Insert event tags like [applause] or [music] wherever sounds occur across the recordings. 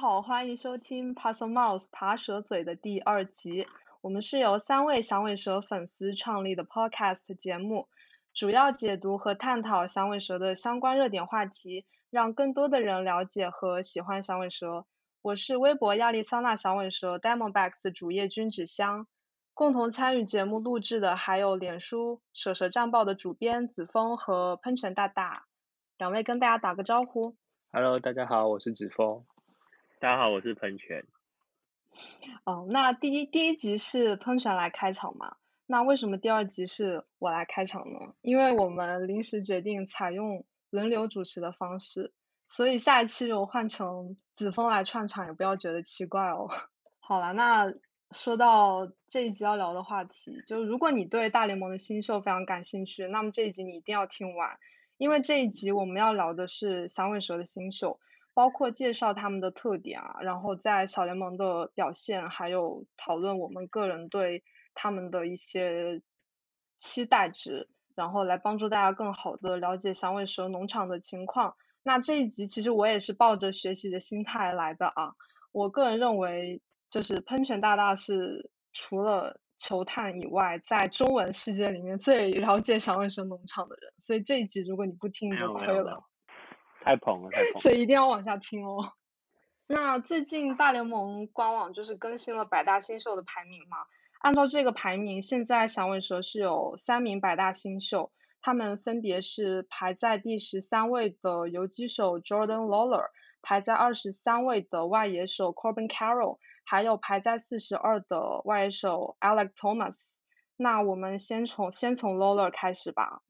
好，欢迎收听 Puzzle Mouse 爬蛇嘴的第二集。我们是由三位响尾蛇粉丝创立的 Podcast 节目，主要解读和探讨响尾蛇的相关热点话题，让更多的人了解和喜欢响尾蛇。我是微博亚利桑那响尾蛇 Diamondbacks 主页君子香。共同参与节目录制的还有脸书蛇蛇战报的主编子枫和喷泉大大，两位跟大家打个招呼。Hello，大家好，我是子枫。大家好，我是喷泉。哦，那第一第一集是喷泉来开场嘛？那为什么第二集是我来开场呢？因为我们临时决定采用轮流主持的方式，所以下一期如果换成子枫来串场，也不要觉得奇怪哦。[laughs] 好了，那说到这一集要聊的话题，就如果你对大联盟的新秀非常感兴趣，那么这一集你一定要听完，因为这一集我们要聊的是响尾蛇的新秀。包括介绍他们的特点啊，然后在小联盟的表现，还有讨论我们个人对他们的一些期待值，然后来帮助大家更好的了解响尾蛇农场的情况。那这一集其实我也是抱着学习的心态来的啊。我个人认为，就是喷泉大大是除了球探以外，在中文世界里面最了解响尾蛇农场的人，所以这一集如果你不听你就亏了。太捧了，太捧了！所以一定要往下听哦。那最近大联盟官网就是更新了百大新秀的排名嘛？按照这个排名，现在响尾蛇是有三名百大新秀，他们分别是排在第十三位的游击手 Jordan Lawler，排在二十三位的外野手 Corbin Carroll，还有排在四十二的外野手 Alec Thomas。那我们先从先从 Lawler 开始吧。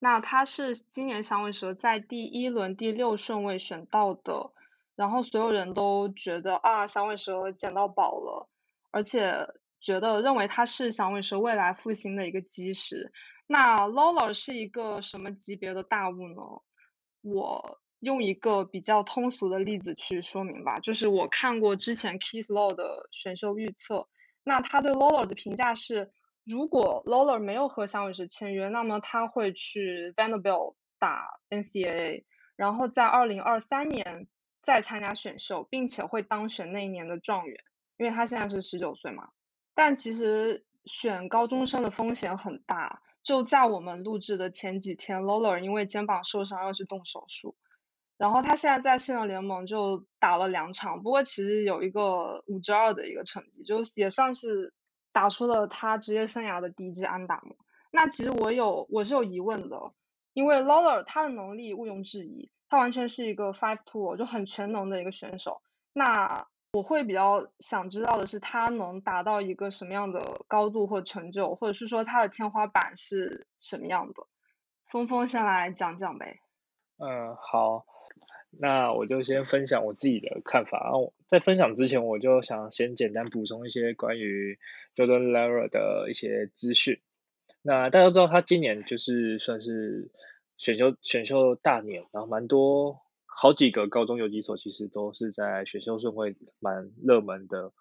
那他是今年响尾蛇在第一轮第六顺位选到的，然后所有人都觉得啊，响尾蛇捡到宝了，而且觉得认为他是响尾蛇未来复兴的一个基石。那 Lawler 是一个什么级别的大物呢？我用一个比较通俗的例子去说明吧，就是我看过之前 Keith Law 的选秀预测，那他对 Lawler 的评价是。如果 l o l e r 没有和响尾蛇签约，那么他会去 Vanderbilt 打 NCAA，然后在二零二三年再参加选秀，并且会当选那一年的状元，因为他现在是十九岁嘛。但其实选高中生的风险很大，就在我们录制的前几天，Lawler 因为肩膀受伤要去动手术，然后他现在在新人联盟就打了两场，不过其实有一个五支二的一个成绩，就也算是。打出了他职业生涯的第一支安打嘛？那其实我有我是有疑问的，因为 Lawler 他的能力毋庸置疑，他完全是一个 five tool 就很全能的一个选手。那我会比较想知道的是，他能达到一个什么样的高度或成就，或者是说他的天花板是什么样的？峰峰先来讲讲呗。嗯，好。那我就先分享我自己的看法。然后在分享之前，我就想先简单补充一些关于 Jordan Lawler 的一些资讯。那大家都知道，他今年就是算是选秀选秀大年，然后蛮多好几个高中游击手其实都是在选秀顺位蛮热门的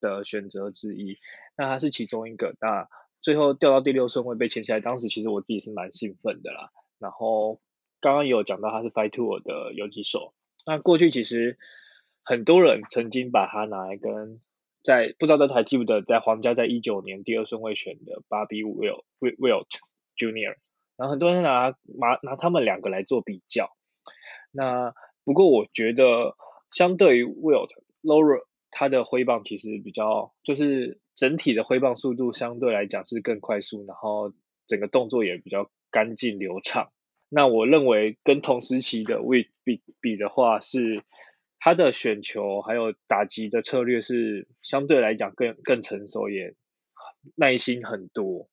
的选择之一。那他是其中一个。那最后掉到第六顺位被签下来，当时其实我自己是蛮兴奋的啦。然后。刚刚有讲到他是 Five Tour 的游击手，那过去其实很多人曾经把他拿来跟在不知道大家还记不得，在皇家在一九年第二顺位选的 Bobby Wilt Wilt Junior，然后很多人拿拿拿他们两个来做比较。那不过我觉得相对于 Wilt Laura，他的挥棒其实比较就是整体的挥棒速度相对来讲是更快速，然后整个动作也比较干净流畅。那我认为跟同时期的 w 比比的话，是他的选球还有打击的策略是相对来讲更更成熟，也耐心很多。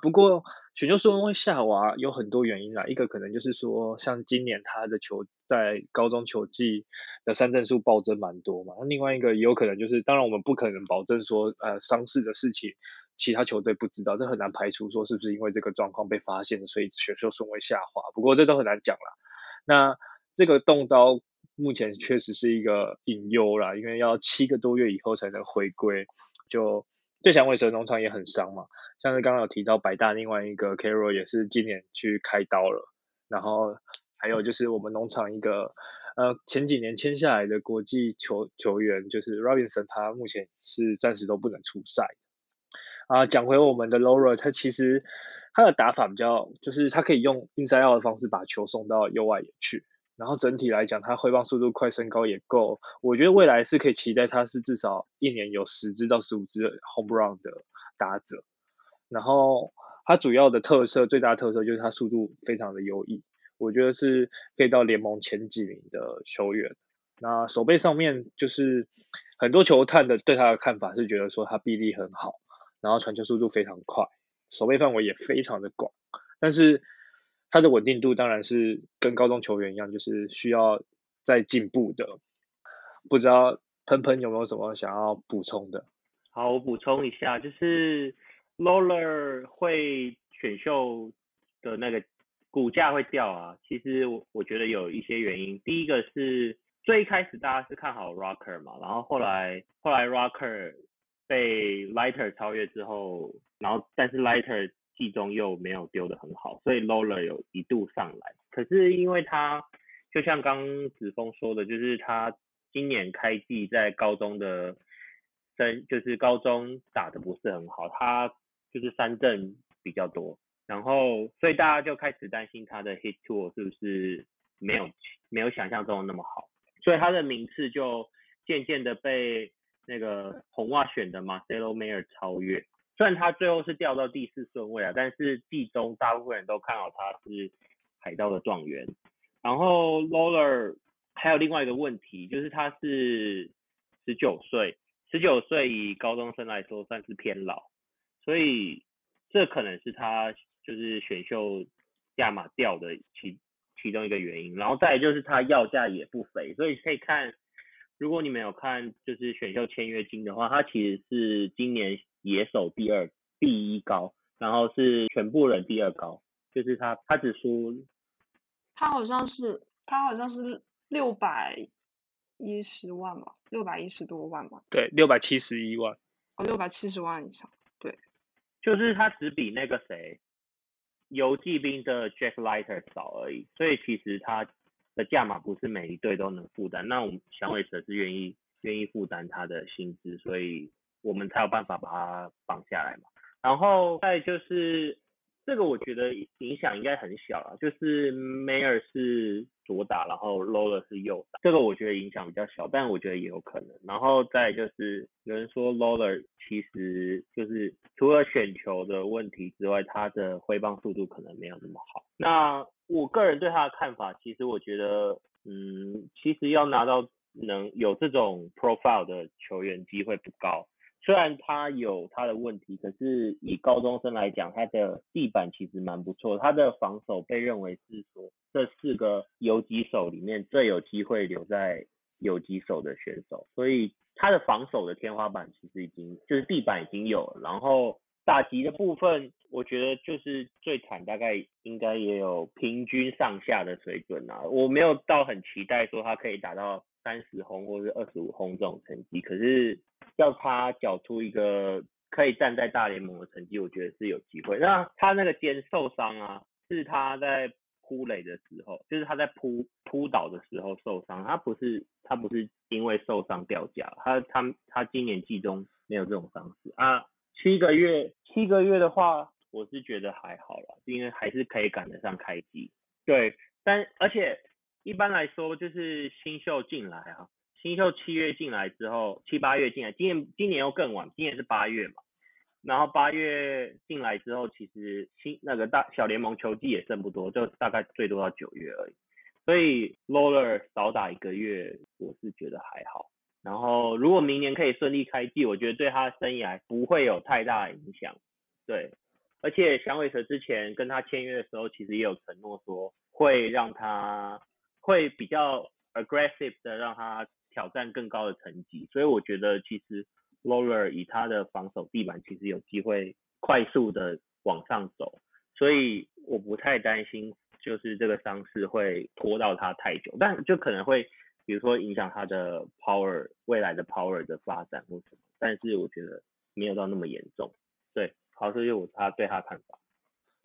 不过选秀顺位下滑有很多原因啦，一个可能就是说，像今年他的球在高中球季的三振数暴增蛮多嘛。那另外一个也有可能就是，当然我们不可能保证说，呃，伤势的事情。其他球队不知道，这很难排除说是不是因为这个状况被发现，所以选秀顺位下滑。不过这都很难讲了。那这个动刀目前确实是一个隐忧啦，因为要七个多月以后才能回归。就最响尾蛇农场也很伤嘛，像是刚刚有提到百大另外一个 Carroll 也是今年去开刀了，然后还有就是我们农场一个呃前几年签下来的国际球球员，就是 Robinson，他目前是暂时都不能出赛。啊，讲回我们的 Laura，他其实他的打法比较，就是他可以用 inside out 的方式把球送到右外野去。然后整体来讲，他挥棒速度快，身高也够。我觉得未来是可以期待他是至少一年有十支到十五支 home run 的打者。然后他主要的特色，最大特色就是他速度非常的优异，我觉得是可以到联盟前几名的球员。那手背上面就是很多球探的对他的看法是觉得说他臂力很好，然后传球速度非常快，手背范围也非常的广，但是。他的稳定度当然是跟高中球员一样，就是需要再进步的。不知道喷喷有没有什么想要补充的？好，我补充一下，就是 Loler 会选秀的那个股价会掉啊。其实我我觉得有一些原因。第一个是最一开始大家是看好 Rocker 嘛，然后后来后来 Rocker 被 Lighter 超越之后，然后但是 Lighter 季中又没有丢的很好，所以 Loler 有一度上来。可是因为他就像刚子峰说的，就是他今年开季在高中的升，就是高中打的不是很好，他就是三振比较多，然后所以大家就开始担心他的 hit tool 是不是没有没有想象中的那么好，所以他的名次就渐渐的被那个红袜选的 Marcelo Mayer 超越。虽然他最后是掉到第四顺位啊，但是季中大部分人都看好他是海盗的状元。然后 Loller 还有另外一个问题，就是他是十九岁，十九岁以高中生来说算是偏老，所以这可能是他就是选秀价码掉的其其中一个原因。然后再就是他要价也不菲，所以可以看，如果你们有看就是选秀签约金的话，他其实是今年。野手第二，第一高，然后是全部人第二高，就是他，他只输，他好像是，他好像是六百一十万吧，六百一十多万吧。对，六百七十一万。哦，六百七十万以上，对。就是他只比那个谁，游击兵的 Jack Lighter 少而已，所以其实他的价码不是每一队都能负担。那我们响尾蛇是愿意愿意负担他的薪资，所以。我们才有办法把它绑下来嘛，然后再就是这个，我觉得影响应该很小了。就是 Mayer 是左打，然后 Loler 是右打，这个我觉得影响比较小，但我觉得也有可能。然后再就是有人说 Loler 其实就是除了选球的问题之外，他的挥棒速度可能没有那么好。那我个人对他的看法，其实我觉得，嗯，其实要拿到能有这种 profile 的球员机会不高。虽然他有他的问题，可是以高中生来讲，他的地板其实蛮不错。他的防守被认为是说这四个游击手里面最有机会留在游击手的选手，所以他的防守的天花板其实已经就是地板已经有了。然后打击的部分，我觉得就是最惨，大概应该也有平均上下的水准啊。我没有到很期待说他可以打到三十轰或者二十五轰这种成绩，可是。要他缴出一个可以站在大联盟的成绩，我觉得是有机会。那他那个肩受伤啊，是他在扑垒的时候，就是他在扑扑倒的时候受伤。他不是他不是因为受伤掉价，他他他今年季中没有这种伤势啊。七个月七个月的话，我是觉得还好了，因为还是可以赶得上开机。对，但而且一般来说就是新秀进来啊。新秀七月进来之后，七八月进来，今年今年又更晚，今年是八月嘛。然后八月进来之后，其实新那个大小联盟球季也剩不多，就大概最多到九月而已。所以 Loler 少打一个月，我是觉得还好。然后如果明年可以顺利开季，我觉得对他的生涯不会有太大影响。对，而且响尾蛇之前跟他签约的时候，其实也有承诺说会让他会比较 aggressive 的让他。挑战更高的成绩，所以我觉得其实 Lower 以他的防守地板，其实有机会快速的往上走，所以我不太担心，就是这个伤势会拖到他太久，但就可能会，比如说影响他的 power 未来的 power 的发展或什么，但是我觉得没有到那么严重。对，好，这就是我他对他看法。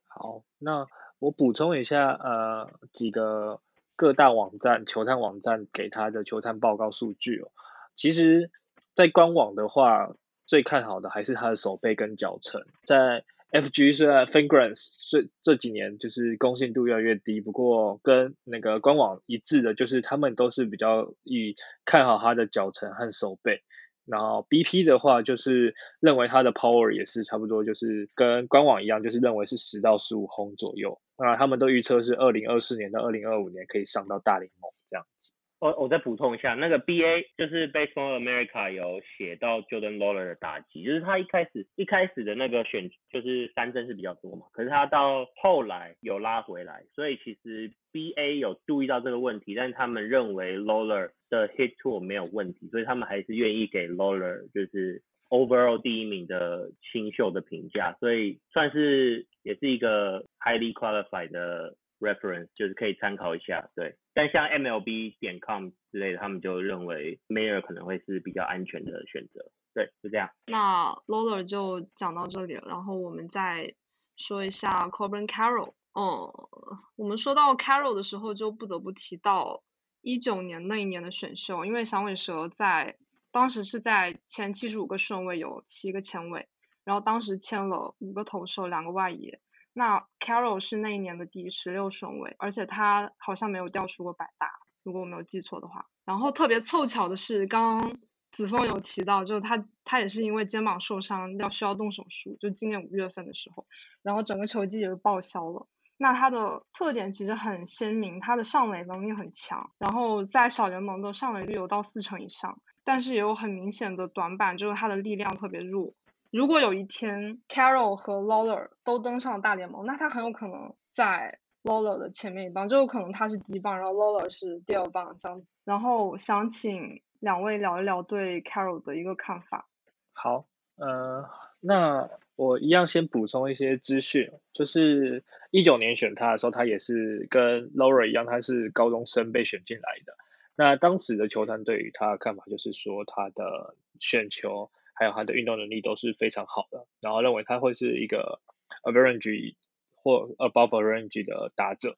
好，那我补充一下，呃，几个。各大网站球探网站给他的球探报告数据哦，其实，在官网的话，最看好的还是他的手背跟脚程。在 FG 虽然 Fingrans 这这几年就是公信度越来越低，不过跟那个官网一致的，就是他们都是比较以看好他的脚程和手背。然后 BP 的话，就是认为它的 power 也是差不多，就是跟官网一样，就是认为是十到十五轰左右。那他们都预测是二零二四年到二零二五年可以上到大联盟这样子。我我再补充一下，那个 B A 就是 Baseball America 有写到 Jordan Lawler 的打击，就是他一开始一开始的那个选就是三振是比较多嘛，可是他到后来有拉回来，所以其实 B A 有注意到这个问题，但是他们认为 Lawler 的 hit tool 没有问题，所以他们还是愿意给 Lawler 就是 overall 第一名的新秀的评价，所以算是也是一个 highly qualified 的。Reference 就是可以参考一下，对。但像 MLB 点 com 之类的，他们就认为 Mayer 可能会是比较安全的选择，对，就这样。那 Loler 就讲到这里了，然后我们再说一下 Corbin Carroll。哦，我们说到 Carroll 的时候，就不得不提到一九年那一年的选秀，因为响尾蛇在当时是在前七十五个顺位有七个签位，然后当时签了五个投手，两个外野。那 Carol 是那一年的第十六顺位，而且他好像没有掉出过百大，如果我没有记错的话。然后特别凑巧的是，刚刚子枫有提到，就是他他也是因为肩膀受伤要需要动手术，就今年五月份的时候，然后整个球季也是报销了。那他的特点其实很鲜明，他的上垒能力很强，然后在小联盟的上垒率有到四成以上，但是也有很明显的短板，就是他的力量特别弱。如果有一天 Carol 和 Lawler 都登上大联盟，那他很有可能在 Lawler 的前面一棒，就有可能他是第一棒，然后 Lawler 是第二棒这样子。然后想请两位聊一聊对 Carol 的一个看法。好，呃，那我一样先补充一些资讯，就是一九年选他的时候，他也是跟 Lawler 一样，他是高中生被选进来的。那当时的球团对于他的看法就是说，他的选球。还有他的运动能力都是非常好的，然后认为他会是一个 average 或 above average 的打者。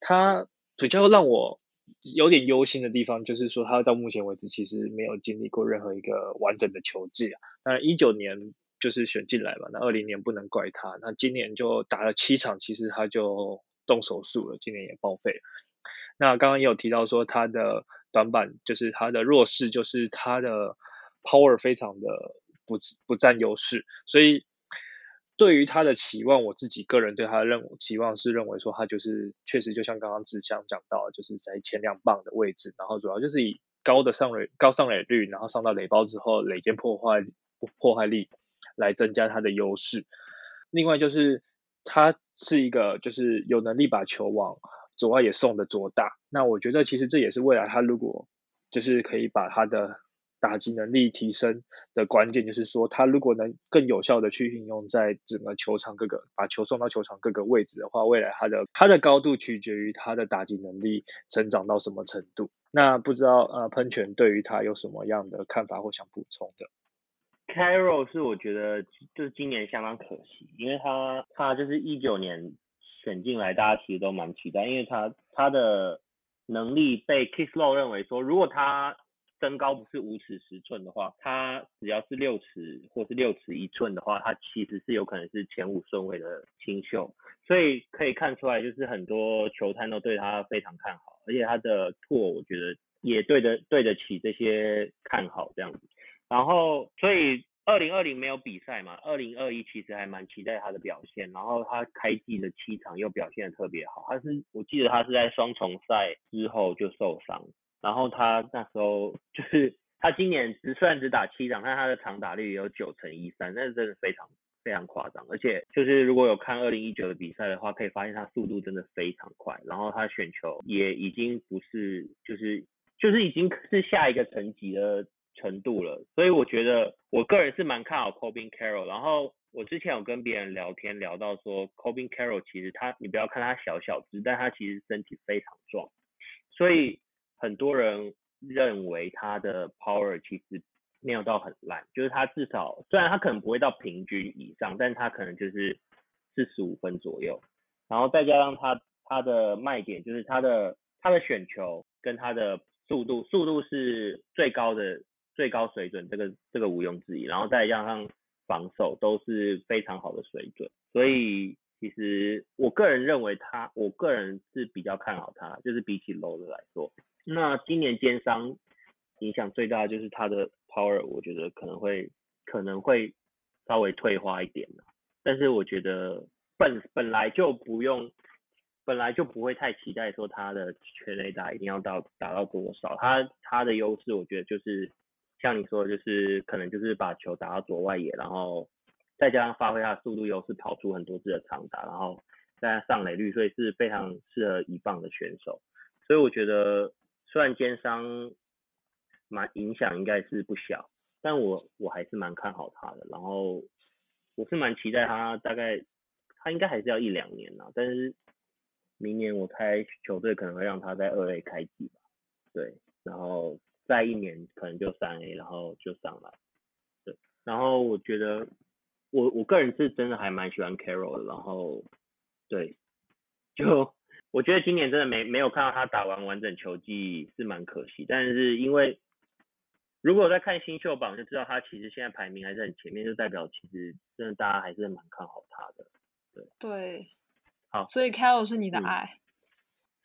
他比较让我有点忧心的地方，就是说他到目前为止其实没有经历过任何一个完整的球季啊。那一九年就是选进来嘛，那二零年不能怪他，那今年就打了七场，其实他就动手术了，今年也报废了。那刚刚也有提到说他的短板就是他的弱势，就是他的 power 非常的。不不占优势，所以对于他的期望，我自己个人对他的认期望是认为说他就是确实就像刚刚志强讲到，就是在前两棒的位置，然后主要就是以高的上垒高上垒率，然后上到垒包之后垒间破坏破坏力来增加他的优势。另外就是他是一个就是有能力把球往左外野送的左打，那我觉得其实这也是未来他如果就是可以把他的。打击能力提升的关键就是说，他如果能更有效的去运用在整个球场各个把球送到球场各个位置的话，未来他的他的高度取决于他的打击能力成长到什么程度。那不知道呃喷泉对于他有什么样的看法或想补充的？Carol 是我觉得就是今年相当可惜，因为他他就是一九年选进来，大家其实都蛮期待，因为他他的能力被 Kisslow 认为说，如果他身高不是五尺十寸的话，他只要是六尺或是六尺一寸的话，他其实是有可能是前五顺位的新秀，所以可以看出来，就是很多球探都对他非常看好，而且他的拓我觉得也对得对得起这些看好这样子。然后，所以二零二零没有比赛嘛，二零二一其实还蛮期待他的表现。然后他开季的七场又表现的特别好，他是我记得他是在双重赛之后就受伤。然后他那时候就是他今年只虽然只打七场，但他的长打率有九成一三，那是真的非常非常夸张。而且就是如果有看二零一九的比赛的话，可以发现他速度真的非常快，然后他选球也已经不是就是就是已经是下一个层级的程度了。所以我觉得我个人是蛮看好 Cobin Carroll。然后我之前有跟别人聊天聊到说，Cobin Carroll 其实他你不要看他小小只，但他其实身体非常壮，所以。很多人认为他的 power 其实没有到很烂，就是他至少虽然他可能不会到平均以上，但他可能就是四十五分左右。然后再加上他他的卖点就是他的他的选球跟他的速度，速度是最高的最高水准，这个这个毋庸置疑。然后再加上防守都是非常好的水准，所以其实我个人认为他，我个人是比较看好他，就是比起 low 的来说，那今年奸商影响最大的就是他的 power，我觉得可能会可能会稍微退化一点但是我觉得本本来就不用。本来就不会太期待说他的全垒打一定要到打到多少，他他的优势我觉得就是像你说的，就是可能就是把球打到左外野，然后再加上发挥他的速度优势，跑出很多次的长打，然后再上垒率，所以是非常适合一棒的选手。所以我觉得虽然肩伤蛮影响应该是不小，但我我还是蛮看好他的。然后我是蛮期待他大概他应该还是要一两年呢，但是。明年我猜球队可能会让他在二 A 开季吧，对，然后再一年可能就三 A，然后就上来，对，然后我觉得我我个人是真的还蛮喜欢 Carroll 的，然后对，就我觉得今年真的没没有看到他打完完整球季是蛮可惜，但是因为如果在看新秀榜就知道他其实现在排名还是很前面，就代表其实真的大家还是蛮看好他的，对。对。好，所以 Carol 是你的爱，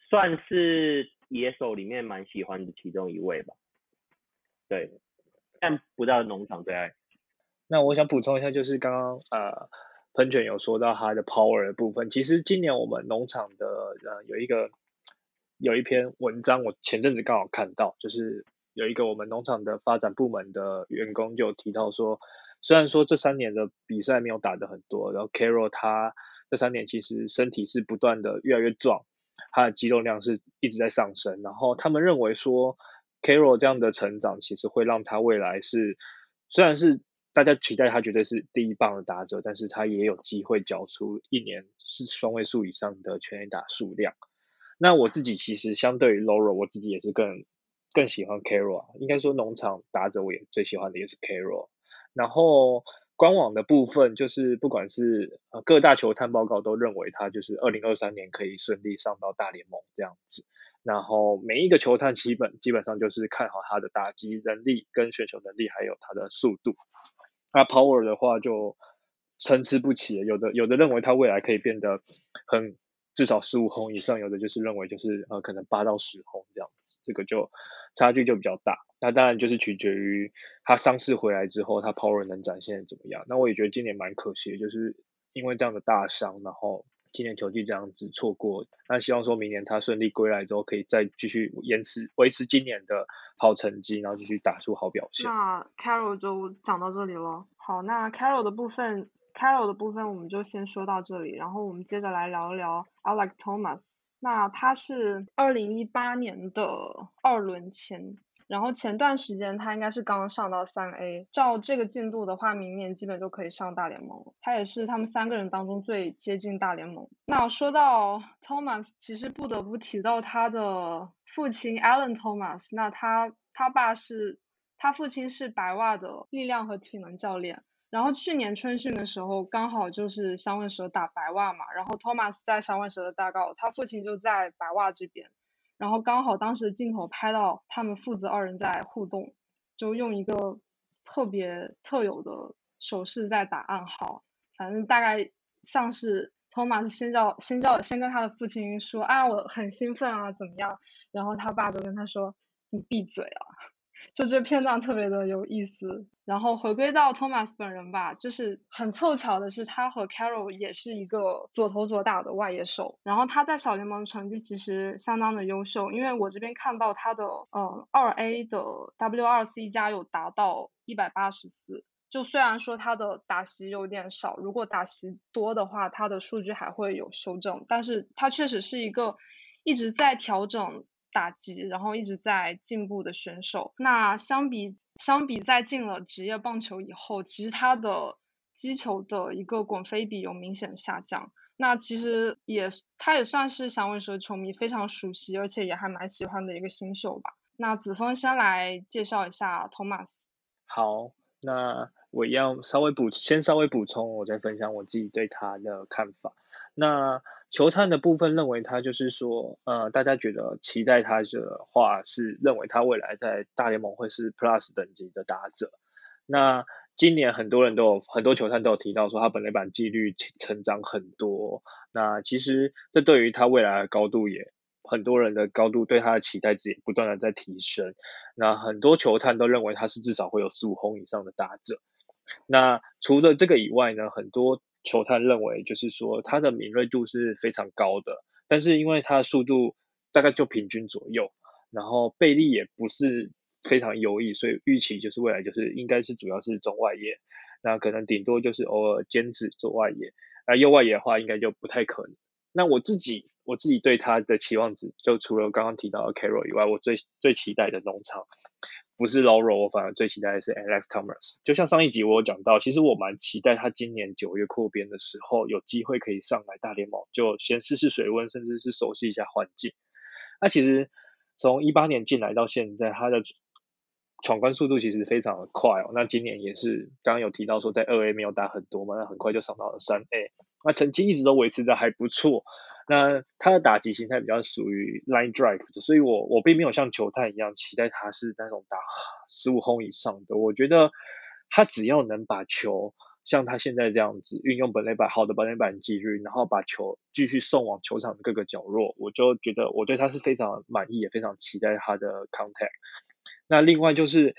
算是野手里面蛮喜欢的其中一位吧。对，但不到农场最爱。那我想补充一下，就是刚刚呃喷泉有说到他的 power 的部分，其实今年我们农场的呃有一个有一篇文章，我前阵子刚好看到，就是有一个我们农场的发展部门的员工就提到说，虽然说这三年的比赛没有打的很多，然后 Carol 他。这三年其实身体是不断的越来越壮，他的肌肉量是一直在上升。然后他们认为说，Carroll 这样的成长其实会让他未来是，虽然是大家期待他绝对是第一棒的打者，但是他也有机会缴出一年是双位数以上的全垒打数量。那我自己其实相对于 Laura，我自己也是更更喜欢 Carroll。应该说农场打者我也最喜欢的也是 Carol。然后。官网的部分就是，不管是各大球探报告都认为他就是二零二三年可以顺利上到大联盟这样子。然后每一个球探基本基本上就是看好他的打击能力、跟选球能力，还有他的速度。那 Power 的话就参差不齐，有的有的认为它未来可以变得很至少十五轰以上，有的就是认为就是呃可能八到十轰这样子，这个就差距就比较大。那当然就是取决于他上市回来之后，他 power 能展现怎么样。那我也觉得今年蛮可惜，就是因为这样的大伤，然后今年球季这样子错过。那希望说明年他顺利归来之后，可以再继续延迟维持今年的好成绩，然后继续打出好表现。那 Carol 就讲到这里了。好，那 Carol 的部分，Carol 的部分我们就先说到这里，然后我们接着来聊一聊 Alex Thomas。那他是二零一八年的二轮签。然后前段时间他应该是刚上到三 A，照这个进度的话，明年基本就可以上大联盟了。他也是他们三个人当中最接近大联盟。那说到 Thomas，其实不得不提到他的父亲 Alan Thomas。那他他爸是，他父亲是白袜的力量和体能教练。然后去年春训的时候，刚好就是香问蛇打白袜嘛，然后 Thomas 在香问蛇的大告，他父亲就在白袜这边。然后刚好当时镜头拍到他们父子二人在互动，就用一个特别特有的手势在打暗号，反正大概像是托马斯先叫先叫先跟他的父亲说啊我很兴奋啊怎么样，然后他爸就跟他说你闭嘴啊。就这片段特别的有意思，然后回归到托马斯本人吧，就是很凑巧的是，他和 Carol 也是一个左投左打的外野手，然后他在小联盟成绩其实相当的优秀，因为我这边看到他的呃二 A 的 W2C 加有达到一百八十四，就虽然说他的打席有点少，如果打席多的话，他的数据还会有修正，但是他确实是一个一直在调整。打击，然后一直在进步的选手。那相比相比在进了职业棒球以后，其实他的击球的一个滚飞比有明显下降。那其实也他也算是响尾蛇球迷非常熟悉，而且也还蛮喜欢的一个新秀吧。那子峰先来介绍一下 Thomas。好，那我要稍微补先稍微补充，我再分享我自己对他的看法。那球探的部分认为他就是说，呃，大家觉得期待他的话是认为他未来在大联盟会是 Plus 等级的打者。那今年很多人都有很多球探都有提到说，他本垒板纪律成长很多。那其实这对于他未来的高度也，很多人的高度对他的期待值也不断的在提升。那很多球探都认为他是至少会有十五轰以上的打者。那除了这个以外呢，很多球探认为就是说他的敏锐度是非常高的，但是因为他的速度大概就平均左右，然后背力也不是。非常优异，所以预期就是未来就是应该是主要是中外野，那可能顶多就是偶尔兼职做外野，那右外野的话应该就不太可能。那我自己我自己对他的期望值，就除了刚刚提到的 Carroll 以外，我最最期待的农场不是 Lauro，我反而最期待的是 Alex Thomas。就像上一集我有讲到，其实我蛮期待他今年九月扩编的时候有机会可以上来大联盟，就先试试水温，甚至是熟悉一下环境。那其实从一八年进来到现在，他的闯关速度其实非常的快哦，那今年也是刚刚有提到说在二 A 没有打很多嘛，那很快就上到了三 A，那成绩一直都维持的还不错。那他的打击形态比较属于 line drive 的，所以我我并没有像球探一样期待他是那种打 [sighs] 十五轰以上的。我觉得他只要能把球像他现在这样子运用本垒板好的本垒板纪律，然后把球继续送往球场的各个角落，我就觉得我对他是非常满意，也非常期待他的 contact。那另外就是，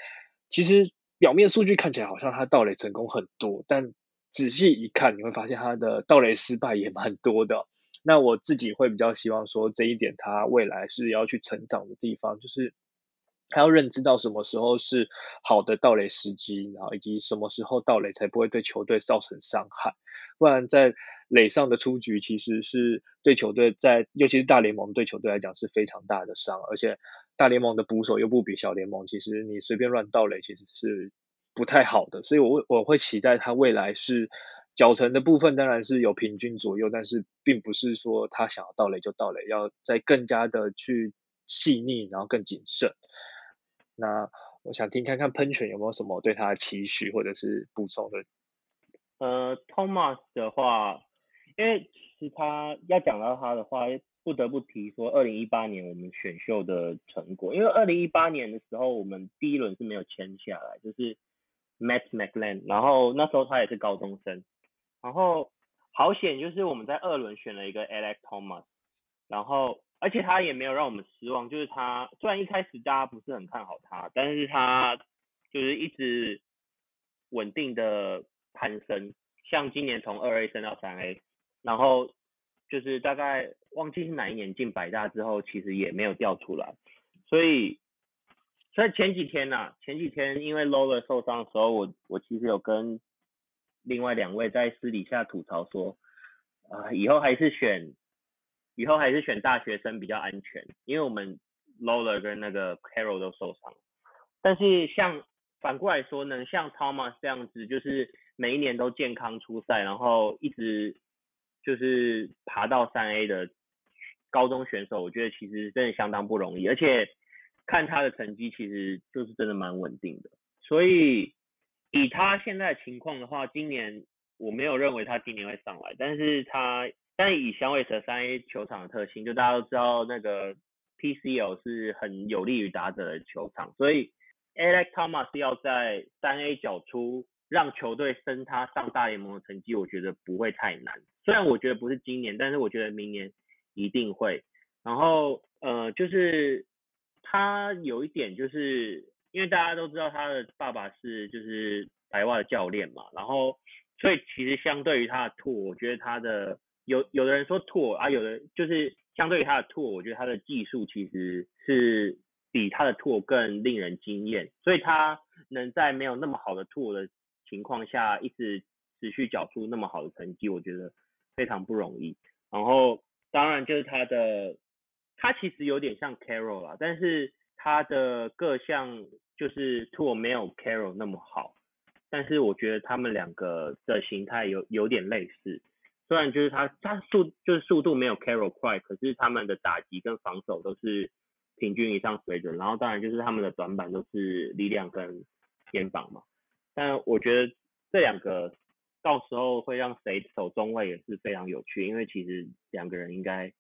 其实表面数据看起来好像他盗垒成功很多，但仔细一看，你会发现他的盗垒失败也蛮多的。那我自己会比较希望说，这一点他未来是要去成长的地方，就是他要认知到什么时候是好的盗垒时机，然后以及什么时候盗垒才不会对球队造成伤害。不然在垒上的出局，其实是对球队在，尤其是大联盟对球队来讲是非常大的伤，而且。大联盟的捕手又不比小联盟，其实你随便乱盗垒其实是不太好的，所以我我会期待他未来是脚程的部分当然是有平均左右，但是并不是说他想要到雷就到雷，要再更加的去细腻，然后更谨慎。那我想听看看喷泉有没有什么对他的期许或者是补充的。呃，Thomas 的话，因为其实他要讲到他的话。不得不提说，二零一八年我们选秀的成果，因为二零一八年的时候，我们第一轮是没有签下来，就是 Matt m c l a n 然后那时候他也是高中生，然后好险就是我们在二轮选了一个 Alex Thomas，然后而且他也没有让我们失望，就是他虽然一开始大家不是很看好他，但是他就是一直稳定的攀升，像今年从二 A 升到三 A，然后。就是大概忘记是哪一年进百大之后，其实也没有掉出来，所以，所以前几天呐，前几天因为 Lola 受伤的时候，我我其实有跟另外两位在私底下吐槽说，啊，以后还是选，以后还是选大学生比较安全，因为我们 Lola 跟那个 Carol 都受伤，但是像反过来说呢，像 Thomas 这样子，就是每一年都健康出赛，然后一直。就是爬到三 A 的高中选手，我觉得其实真的相当不容易，而且看他的成绩，其实就是真的蛮稳定的。所以以他现在情况的话，今年我没有认为他今年会上来，但是他但以响尾蛇三 A 球场的特性，就大家都知道那个 PCL 是很有利于打者的球场，所以 Alex Thomas 要在三 A 缴出。让球队升他上大联盟的成绩，我觉得不会太难。虽然我觉得不是今年，但是我觉得明年一定会。然后呃，就是他有一点，就是因为大家都知道他的爸爸是就是白袜的教练嘛，然后所以其实相对于他的兔，我觉得他的有有的人说兔啊，有的就是相对于他的兔，我觉得他的技术其实是比他的兔更令人惊艳，所以他能在没有那么好的兔的。情况下一直持续缴出那么好的成绩，我觉得非常不容易。然后当然就是他的，他其实有点像 Carol 啦，但是他的各项就是 Tour 没有 Carol 那么好。但是我觉得他们两个的形态有有点类似，虽然就是他他速就是速度没有 Carol 快，可是他们的打击跟防守都是平均以上水准。然后当然就是他们的短板都是力量跟肩膀嘛。但我觉得这两个到时候会让谁守中卫也是非常有趣，因为其实两个人应该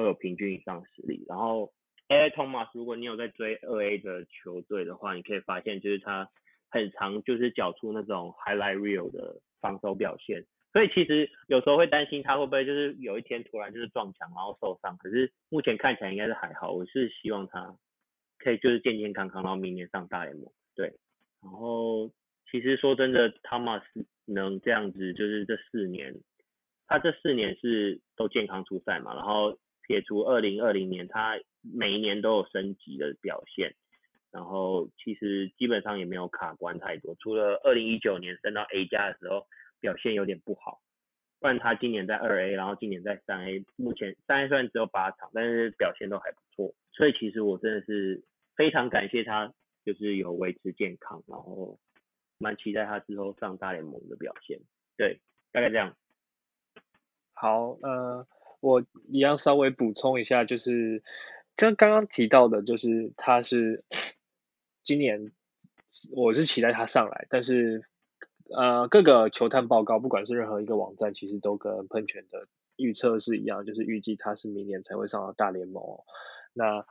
都有平均以上实力。然后 A. Thomas，如果你有在追二 A 的球队的话，你可以发现就是他很常就是缴出那种 highlight real 的防守表现。所以其实有时候会担心他会不会就是有一天突然就是撞墙然后受伤，可是目前看起来应该是还好。我是希望他可以就是健健康康，然后明年上大联盟。对，然后其实说真的，Thomas 能这样子，就是这四年，他这四年是都健康出赛嘛，然后撇除二零二零年，他每一年都有升级的表现，然后其实基本上也没有卡关太多，除了二零一九年升到 A 加的时候。表现有点不好，不然他今年在二 A，然后今年在三 A，目前三 A 虽然只有八场，但是表现都还不错，所以其实我真的是非常感谢他，就是有维持健康，然后蛮期待他之后上大联盟的表现。对，大概这样。好，呃，我一样稍微补充一下，就是像刚刚提到的，就是他是今年我是期待他上来，但是。呃，各个球探报告，不管是任何一个网站，其实都跟喷泉的预测是一样，就是预计他是明年才会上到大联盟。那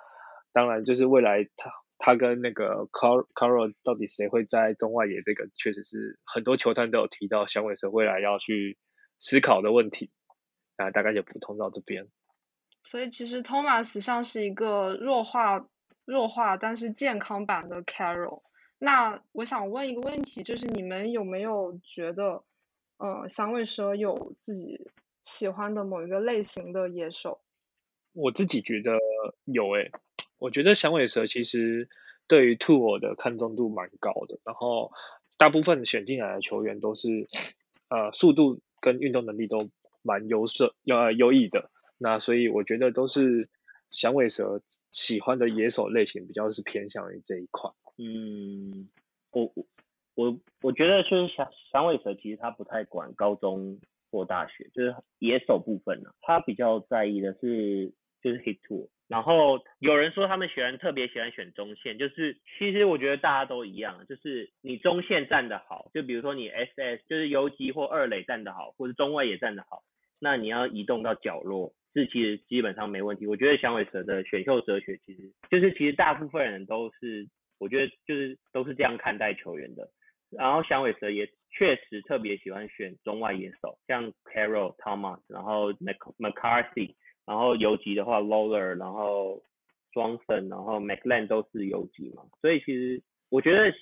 当然，就是未来他他跟那个 Car Carl 到底谁会在中外野，这个确实是很多球探都有提到，响尾蛇未来要去思考的问题。那大概就补充到这边。所以其实 Thomas 像是一个弱化弱化但是健康版的 Carol。那我想问一个问题，就是你们有没有觉得，呃，响尾蛇有自己喜欢的某一个类型的野手？我自己觉得有诶，我觉得响尾蛇其实对于兔我的看重度蛮高的，然后大部分选进来的球员都是，呃，速度跟运动能力都蛮优色、优优异的，那所以我觉得都是响尾蛇喜欢的野手类型比较是偏向于这一块。嗯，我我我我觉得就是响响尾蛇其实他不太管高中或大学，就是野手部分呢，他比较在意的是就是 hit two。然后有人说他们喜欢特别喜欢选中线，就是其实我觉得大家都一样，就是你中线站得好，就比如说你 SS 就是游击或二垒站得好，或者中外也站得好，那你要移动到角落，这其实基本上没问题。我觉得响尾蛇的选秀哲学其实就是其实大部分人都是。我觉得就是都是这样看待球员的，然后响尾蛇也确实特别喜欢选中外野手，像 Carroll Thomas，然后 Mc McCarthy，然后游击的话 Lawler，然后 Johnson，然后 McLean 都是游击嘛，所以其实我觉得。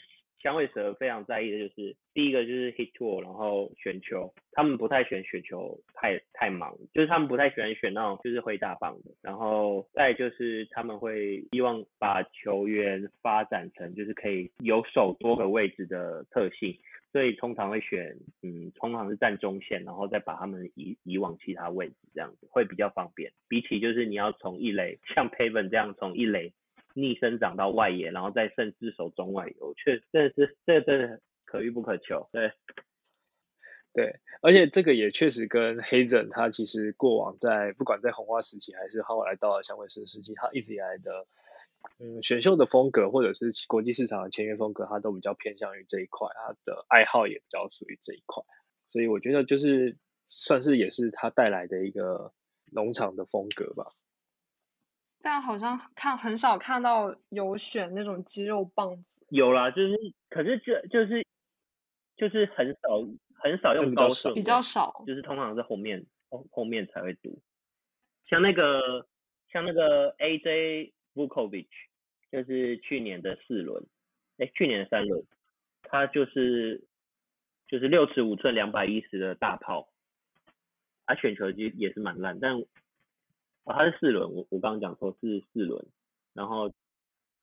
响尾蛇非常在意的就是第一个就是 hit tool，然后选球，他们不太选选球太太忙，就是他们不太喜欢选那种就是会大棒的，然后再就是他们会希望把球员发展成就是可以有守多个位置的特性，所以通常会选嗯通常是站中线，然后再把他们移移往其他位置这样子会比较方便，比起就是你要从一垒像 Paven 这样从一垒。逆生长到外野，然后再甚至守中外游，确这是这真的可遇不可求。对，对，而且这个也确实跟黑人他其实过往在不管在红花时期还是后来到了香尾蛇时期，他一直以来的嗯选秀的风格或者是国际市场的签约风格，他都比较偏向于这一块，他的爱好也比较属于这一块，所以我觉得就是算是也是他带来的一个农场的风格吧。但好像看很少看到有选那种肌肉棒子。有啦，就是可是这就是就是很少很少用高顺，比较少，就是通常是后面后后面才会读。像那个像那个 AJ Vukovic，就是去年的四轮，哎，去年的三轮，他就是就是六尺五寸两百一十的大炮，他选球机也是蛮烂，但。哦，他是四轮，我我刚刚讲说是四轮，然后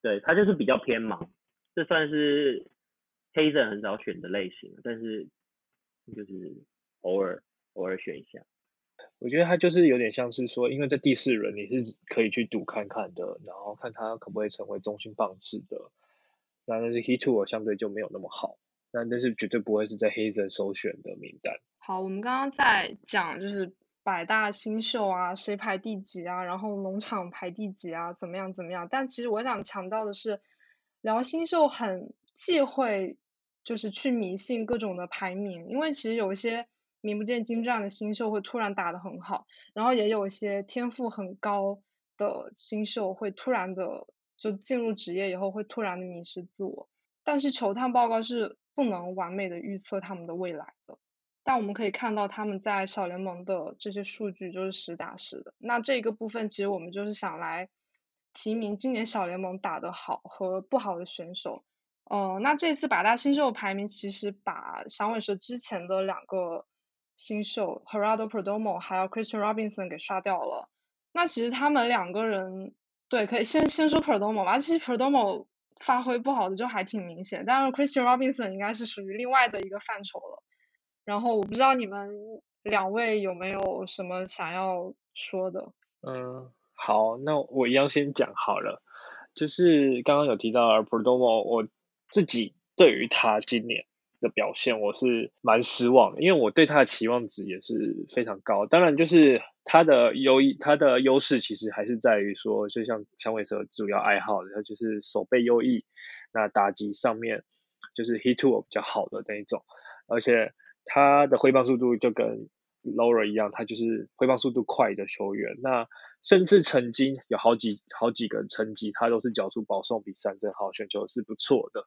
对它就是比较偏盲，这算是黑人很少选的类型，但是就是偶尔偶尔选一下。我觉得它就是有点像是说，因为在第四轮你是可以去赌看看的，然后看它可不可以成为中心棒次的。那但是 He Two 相对就没有那么好，那但是绝对不会是在黑人首选的名单。好，我们刚刚在讲就是。百大新秀啊，谁排第几啊？然后农场排第几啊？怎么样怎么样？但其实我想强调的是，聊新秀很忌讳就是去迷信各种的排名，因为其实有一些名不见经传的新秀会突然打得很好，然后也有一些天赋很高的新秀会突然的就进入职业以后会突然的迷失自我。但是球探报告是不能完美的预测他们的未来的，但我们可以看到他们在小联盟的这些数据就是实打实的。那这个部分其实我们就是想来提名今年小联盟打得好和不好的选手。呃，那这次百大新秀排名其实把响尾蛇之前的两个新秀 h e r a d o Perdomo 还有 Christian Robinson 给刷掉了。那其实他们两个人，对，可以先先说 Perdomo 吧。其实 Perdomo 发挥不好的就还挺明显，但是 Christian Robinson 应该是属于另外的一个范畴了。然后我不知道你们两位有没有什么想要说的？嗯，好，那我一样先讲好了。就是刚刚有提到 Perdomo，我。自己对于他今年的表现，我是蛮失望的，因为我对他的期望值也是非常高。当然，就是他的优他的优势其实还是在于说，就像响尾蛇主要爱好的，他就是手背优异，那打击上面就是 hit to 比较好的那一种，而且他的挥棒速度就跟 Laura 一样，他就是挥棒速度快的球员。那甚至曾经有好几好几个成绩，他都是缴出保送比三振好，选球是不错的。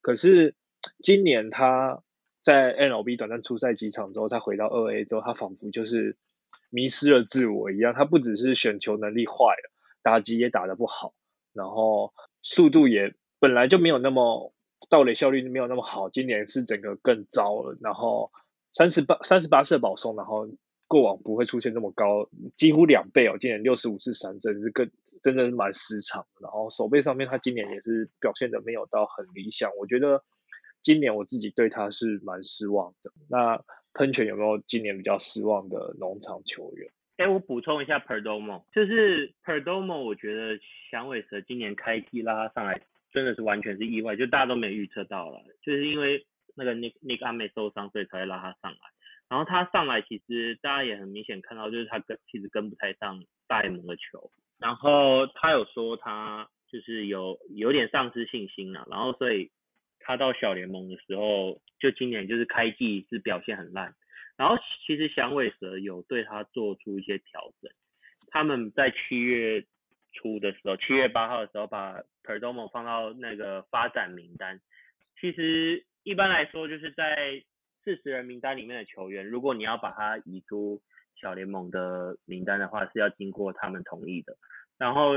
可是今年他在 NLB 短暂出赛几场之后，他回到二 A 之后，他仿佛就是迷失了自我一样。他不只是选球能力坏了，打击也打得不好，然后速度也本来就没有那么盗垒效率没有那么好。今年是整个更糟了。然后三十八三十八次保送，然后过往不会出现这么高，几乎两倍哦。今年六十五次三振是更。真的是蛮失常，然后手背上面他今年也是表现的没有到很理想，我觉得今年我自己对他是蛮失望的。那喷泉有没有今年比较失望的农场球员？哎，我补充一下，Perdomo，就是 Perdomo，我觉得响尾蛇今年开季拉上来真的是完全是意外，就大家都没预测到了，就是因为那个 Nick Nick 阿妹受伤，所以才会拉他上来。然后他上来其实大家也很明显看到，就是他跟其实跟不太上大联盟的球。然后他有说他就是有有点丧失信心了，然后所以他到小联盟的时候，就今年就是开季是表现很烂。然后其实响尾蛇有对他做出一些调整，他们在七月初的时候，七月八号的时候把 Perdomo 放到那个发展名单。其实一般来说就是在四十人名单里面的球员，如果你要把他移出。小联盟的名单的话是要经过他们同意的，然后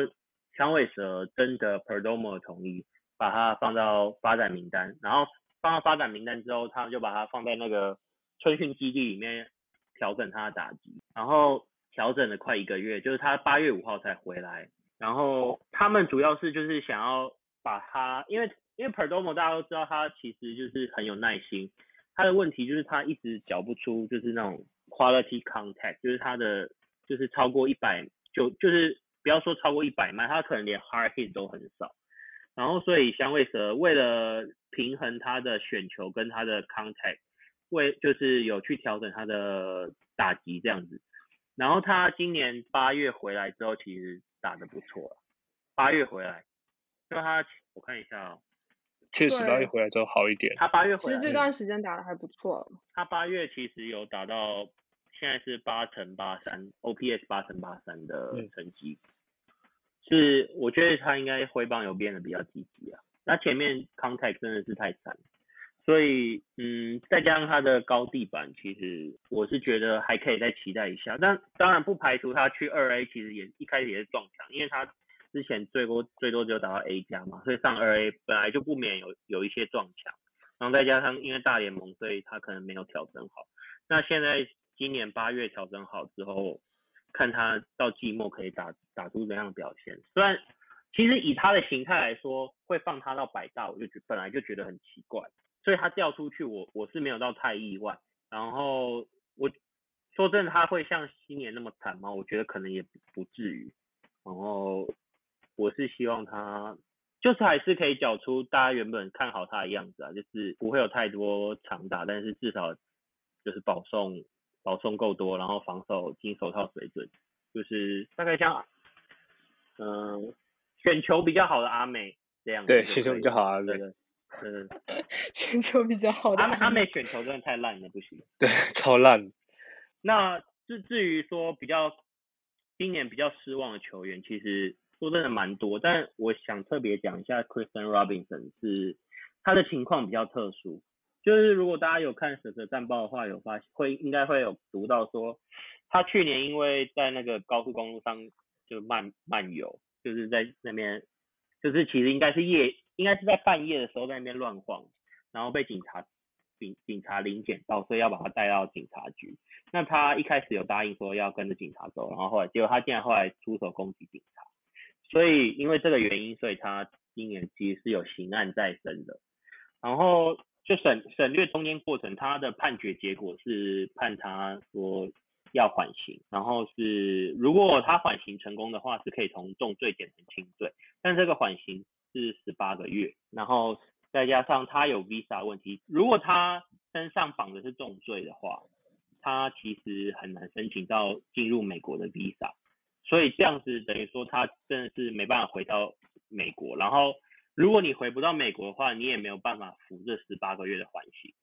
响尾蛇征得 Perdomo 同意，把它放到发展名单，然后放到发展名单之后，他们就把它放在那个春训基地里面调整他的打击，然后调整了快一个月，就是他八月五号才回来，然后他们主要是就是想要把他，因为因为 Perdomo 大家都知道他其实就是很有耐心，他的问题就是他一直缴不出就是那种。Quality contact 就是他的，就是超过一百，就就是不要说超过一百迈，他可能连 hard hit 都很少。然后所以香味蛇为了平衡他的选球跟他的 contact，为就是有去调整他的打击这样子。然后他今年八月回来之后，其实打的不错了。八月回来，就他我看一下哦。确实八月回来之后好一点。他八月回来，其实这段时间打的还不错。他八月其实有打到。现在是八乘八三，OPS 八乘八三的成绩，是我觉得他应该挥棒有变得比较积极啊。那前面 contact 真的是太惨，所以嗯，再加上他的高地板，其实我是觉得还可以再期待一下。但当然不排除他去二 A，其实也一开始也是撞墙，因为他之前最多最多只有打到 A 加嘛，所以上二 A 本来就不免有有一些撞墙。然后再加上因为大联盟，所以他可能没有调整好。那现在。今年八月调整好之后，看他到季末可以打打出怎样的表现。虽然其实以他的形态来说，会放他到百大，我就觉本来就觉得很奇怪，所以他掉出去，我我是没有到太意外。然后我说真的，他会像新年那么惨吗？我觉得可能也不不至于。然后我是希望他就是还是可以缴出大家原本看好他的样子啊，就是不会有太多长打，但是至少就是保送。保送够多，然后防守金手套水准，就是大概像，嗯，选球比较好的阿美这样。对，选球比较好啊，对对。嗯，[laughs] 选球比较好的阿阿美选球真的太烂了，不行。[laughs] 对，超烂。那至至于说比较今年比较失望的球员，其实说真的蛮多，但我想特别讲一下 Christian Robinson 是他的情况比较特殊，就是如果大家有看蛇蛇战报的话，有发现会应该会有读到说，他去年因为在那个高速公路上就漫漫游，就是在那边，就是其实应该是夜。应该是在半夜的时候在那边乱晃，然后被警察警警察临检到，所以要把他带到警察局。那他一开始有答应说要跟着警察走，然后后来结果他竟然后来出手攻击警察，所以因为这个原因，所以他今年其实是有刑案在身的。然后就省省略中间过程，他的判决结果是判他说要缓刑，然后是如果他缓刑成功的话，是可以从重罪减成轻罪，但这个缓刑。是十八个月，然后再加上他有 visa 问题，如果他身上绑的是重罪的话，他其实很难申请到进入美国的 visa，所以这样子等于说他真的是没办法回到美国。然后如果你回不到美国的话，你也没有办法服这十八个月的缓刑。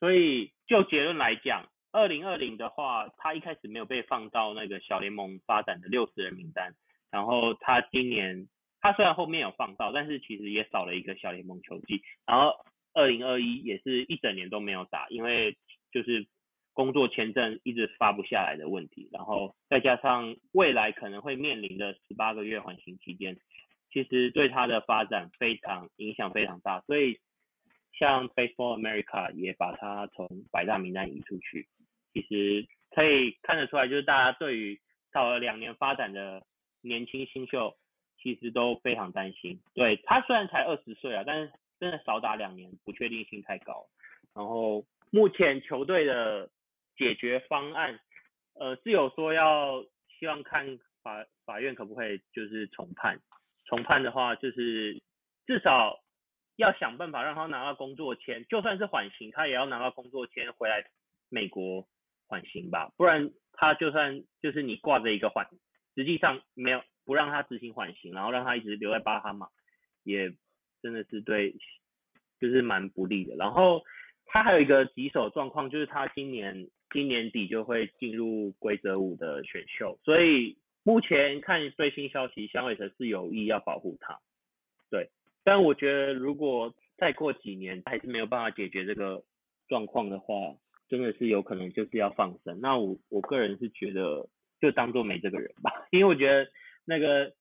所以就结论来讲，二零二零的话，他一开始没有被放到那个小联盟发展的六十人名单，然后他今年。他虽然后面有放到，但是其实也少了一个小联盟球季。然后二零二一也是一整年都没有打，因为就是工作签证一直发不下来的问题。然后再加上未来可能会面临的十八个月缓刑期间，其实对他的发展非常影响非常大。所以像 Baseball America 也把他从百大名单移出去。其实可以看得出来，就是大家对于少了两年发展的年轻新秀。其实都非常担心，对他虽然才二十岁啊，但是真的少打两年，不确定性太高。然后目前球队的解决方案，呃，是有说要希望看法法院可不可以就是重判，重判的话就是至少要想办法让他拿到工作签，就算是缓刑，他也要拿到工作签回来美国缓刑吧，不然他就算就是你挂着一个缓，实际上没有。不让他执行缓刑，然后让他一直留在巴哈马，也真的是对，就是蛮不利的。然后他还有一个棘手状况，就是他今年今年底就会进入规则五的选秀，所以目前看最新消息，香尾蛇是有意要保护他。对，但我觉得如果再过几年还是没有办法解决这个状况的话，真的是有可能就是要放生。那我我个人是觉得就当做没这个人吧，因为我觉得。那个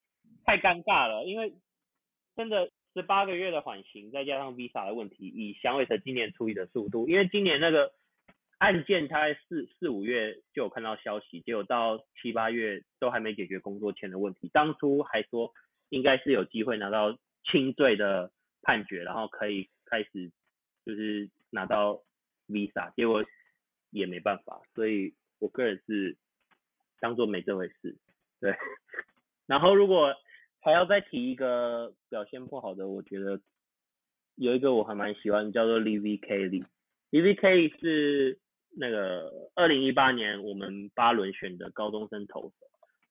太尴尬了，因为真的十八个月的缓刑，再加上 visa 的问题，以响尾蛇今年处理的速度，因为今年那个案件，他在四四五月就有看到消息，结果到七八月都还没解决工作签的问题。当初还说应该是有机会拿到轻罪的判决，然后可以开始就是拿到 visa，结果也没办法，所以我个人是当做没这回事，对。然后如果还要再提一个表现不好的，我觉得有一个我还蛮喜欢，叫做 Livy Kelly。Livy Kelly 是那个二零一八年我们八轮选的高中生投手，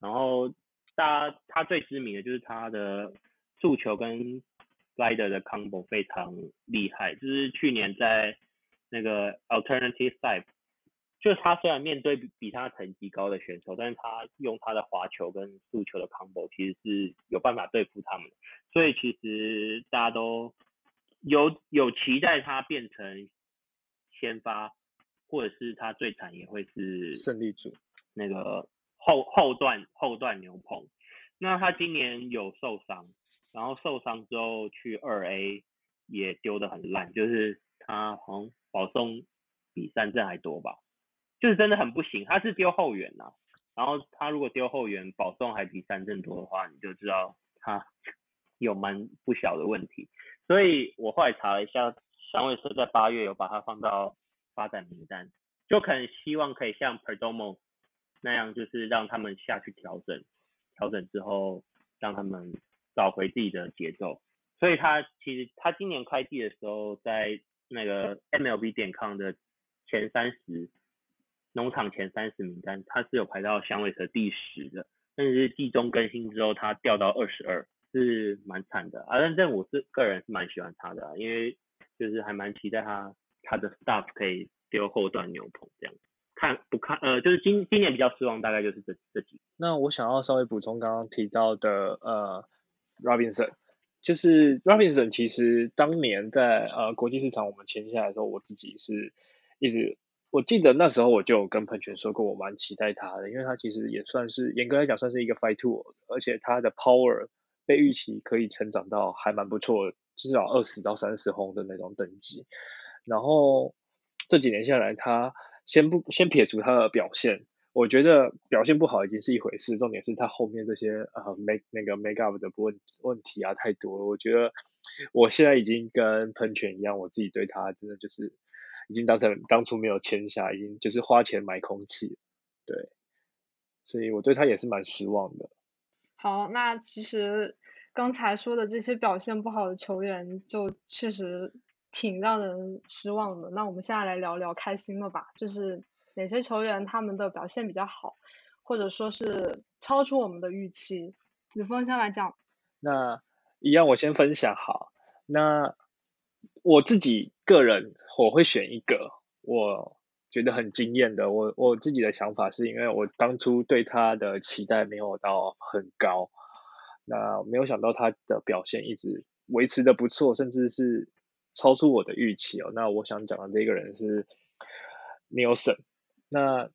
然后大家他最知名的就是他的速球跟 slider 的 combo 非常厉害，就是去年在那个 alternative side。就是他虽然面对比他成绩高的选手，但是他用他的滑球跟速球的 combo，其实是有办法对付他们的。所以其实大家都有有期待他变成先发，或者是他最惨也会是胜利组那个后后段后段牛棚。那他今年有受伤，然后受伤之后去二 A 也丢的很烂，就是他好像保送比三振还多吧。就是真的很不行，他是丢后援呐，然后他如果丢后援保送还比三振多的话，你就知道他 [laughs] 有蛮不小的问题。所以我后来查了一下，响尾蛇在八月有把他放到发展名单，就可能希望可以像 Perdomo 那样，就是让他们下去调整，调整之后让他们找回自己的节奏。所以他其实他今年开季的时候在那个 MLB 点 com 的前三十。农场前三十名单，他是有排到响尾蛇第十的，但是季中更新之后，他掉到二十二，是蛮惨的。啊但我是个人是蛮喜欢他的，因为就是还蛮期待他他的 stuff 可以丢后段牛棚这样。看不看呃，就是今今年比较失望，大概就是这这几。那我想要稍微补充刚刚提到的呃，Robinson，就是 Robinson 其实当年在呃国际市场我们签下来的时候，我自己是一直我记得那时候我就有跟喷泉说过，我蛮期待他的，因为他其实也算是严格来讲算是一个 fight tool，而且他的 power 被预期可以成长到还蛮不错，至少二十到三十轰的那种等级。然后这几年下来，他先不先撇除他的表现，我觉得表现不好已经是一回事，重点是他后面这些呃 make 那个 make up 的问问题啊太多了。我觉得我现在已经跟喷泉一样，我自己对他真的就是已经当成当初没有签下，已经就是花钱买空气，对，所以我对他也是蛮失望的。好，那其实刚才说的这些表现不好的球员，就确实。挺让人失望的。那我们现在来聊聊开心的吧，就是哪些球员他们的表现比较好，或者说是超出我们的预期。子枫先来讲。那一样，我先分享好。那我自己个人我会选一个我觉得很惊艳的。我我自己的想法是因为我当初对他的期待没有到很高，那没有想到他的表现一直维持的不错，甚至是。超出我的预期哦，那我想讲的这个人是 Nielsen。那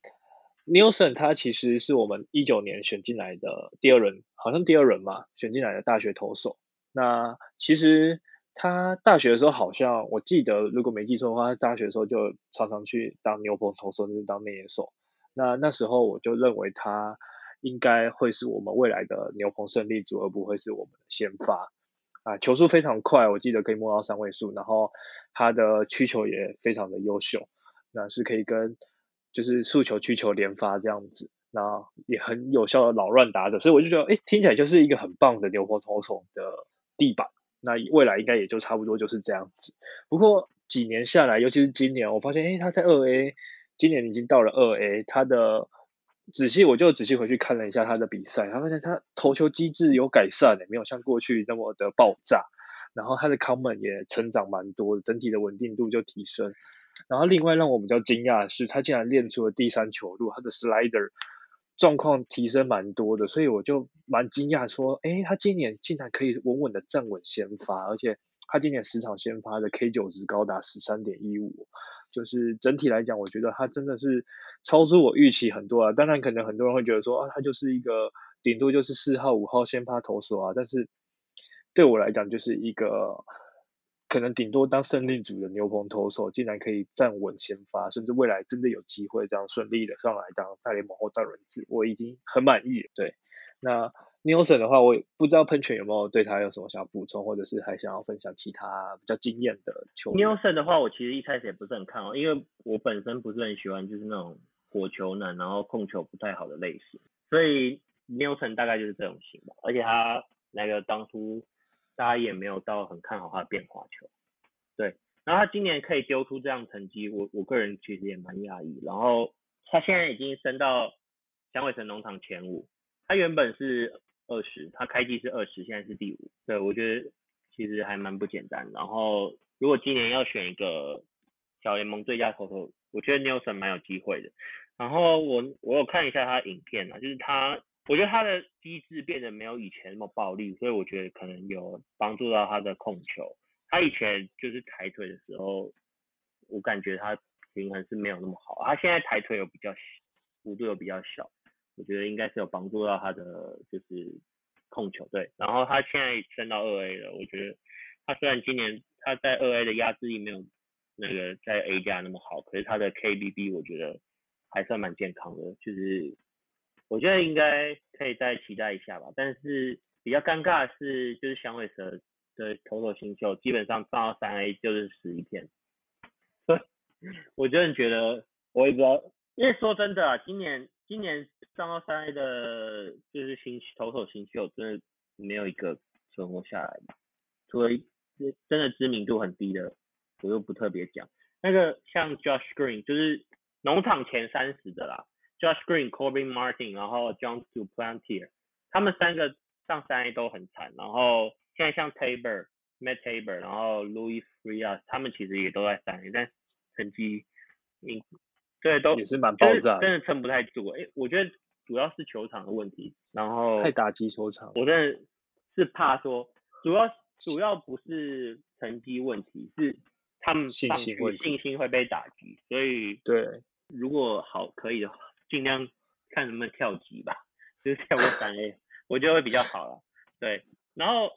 Nielsen 他其实是我们一九年选进来的第二轮，好像第二轮嘛，选进来的大学投手。那其实他大学的时候好像我记得，如果没记错的话，他大学的时候就常常去当牛棚投手，甚至当内野手。那那时候我就认为他应该会是我们未来的牛棚胜利组，而不会是我们的先发。啊，球速非常快，我记得可以摸到三位数，然后他的曲球也非常的优秀，那是可以跟就是速球曲球连发这样子，那也很有效的扰乱打者，所以我就觉得，哎，听起来就是一个很棒的牛棚投手的地板，那未来应该也就差不多就是这样子。不过几年下来，尤其是今年，我发现，哎，他在二 A，今年已经到了二 A，他的。仔细我就仔细回去看了一下他的比赛，他发现他投球机制有改善，没有像过去那么的爆炸。然后他的 common 也成长蛮多的，整体的稳定度就提升。然后另外让我比较惊讶的是，他竟然练出了第三球路，他的 slider 状况提升蛮多的，所以我就蛮惊讶说，哎，他今年竟然可以稳稳的站稳先发，而且他今年十场先发的 K 九值高达十三点一五。就是整体来讲，我觉得他真的是超出我预期很多啊。当然，可能很多人会觉得说啊，他就是一个顶多就是四号、五号先发投手啊。但是对我来讲，就是一个可能顶多当胜利组的牛棚投手，竟然可以站稳先发，甚至未来真的有机会这样顺利的上来当大联盟后大轮子，我已经很满意。对，那。Nielsen 的话，我也不知道喷泉有没有对他有什么想要补充，或者是还想要分享其他比较惊艳的球。Nielsen 的话，我其实一开始也不是很看好，因为我本身不是很喜欢就是那种火球男，然后控球不太好的类型，所以 Nielsen 大概就是这种型吧。而且他那个当初大家也没有到很看好他的变化球，对。然后他今年可以丢出这样成绩，我我个人其实也蛮讶异。然后他现在已经升到响尾城农场前五，他原本是。二十，他开季是二十，现在是第五，对我觉得其实还蛮不简单。然后如果今年要选一个小联盟最佳投手，我觉得 Nelson 蛮有机会的。然后我我有看一下他的影片啊，就是他，我觉得他的机制变得没有以前那么暴力，所以我觉得可能有帮助到他的控球。他以前就是抬腿的时候，我感觉他平衡是没有那么好，他现在抬腿有比较幅度有比较小。我觉得应该是有帮助到他的，就是控球对。然后他现在升到二 A 了，我觉得他虽然今年他在二 A 的压制力没有那个在 A 加那么好，可是他的 KBB 我觉得还算蛮健康的，就是我觉得应该可以再期待一下吧。但是比较尴尬的是，就是响尾蛇的投手新秀基本上上到三 A 就是死一片。我真的觉得我也不知道，因为说真的啊，今年。今年上到三 A 的，就是新投手新秀，真的没有一个存活下来的，除了真的知名度很低的，我又不特别讲。那个像 Josh Green，就是农场前三十的啦，Josh Green、Corbin Martin，然后 John Duplantier，他们三个上三 A 都很惨。然后现在像 Tabor，Matt Tabor，然后 Louis Frias，他们其实也都在三 A，但成绩，嗯，对，都也是蛮就是爆炸的，真的撑不太住。哎，我觉得主要是球场的问题，然后太打击球场。我真的是怕说，主要主要不是成绩问题，是他们信心问题信心会被打击，所以对，如果好可以的话，尽量看能不能跳级吧，就是跳过三 A，我觉得会比较好了。对，然后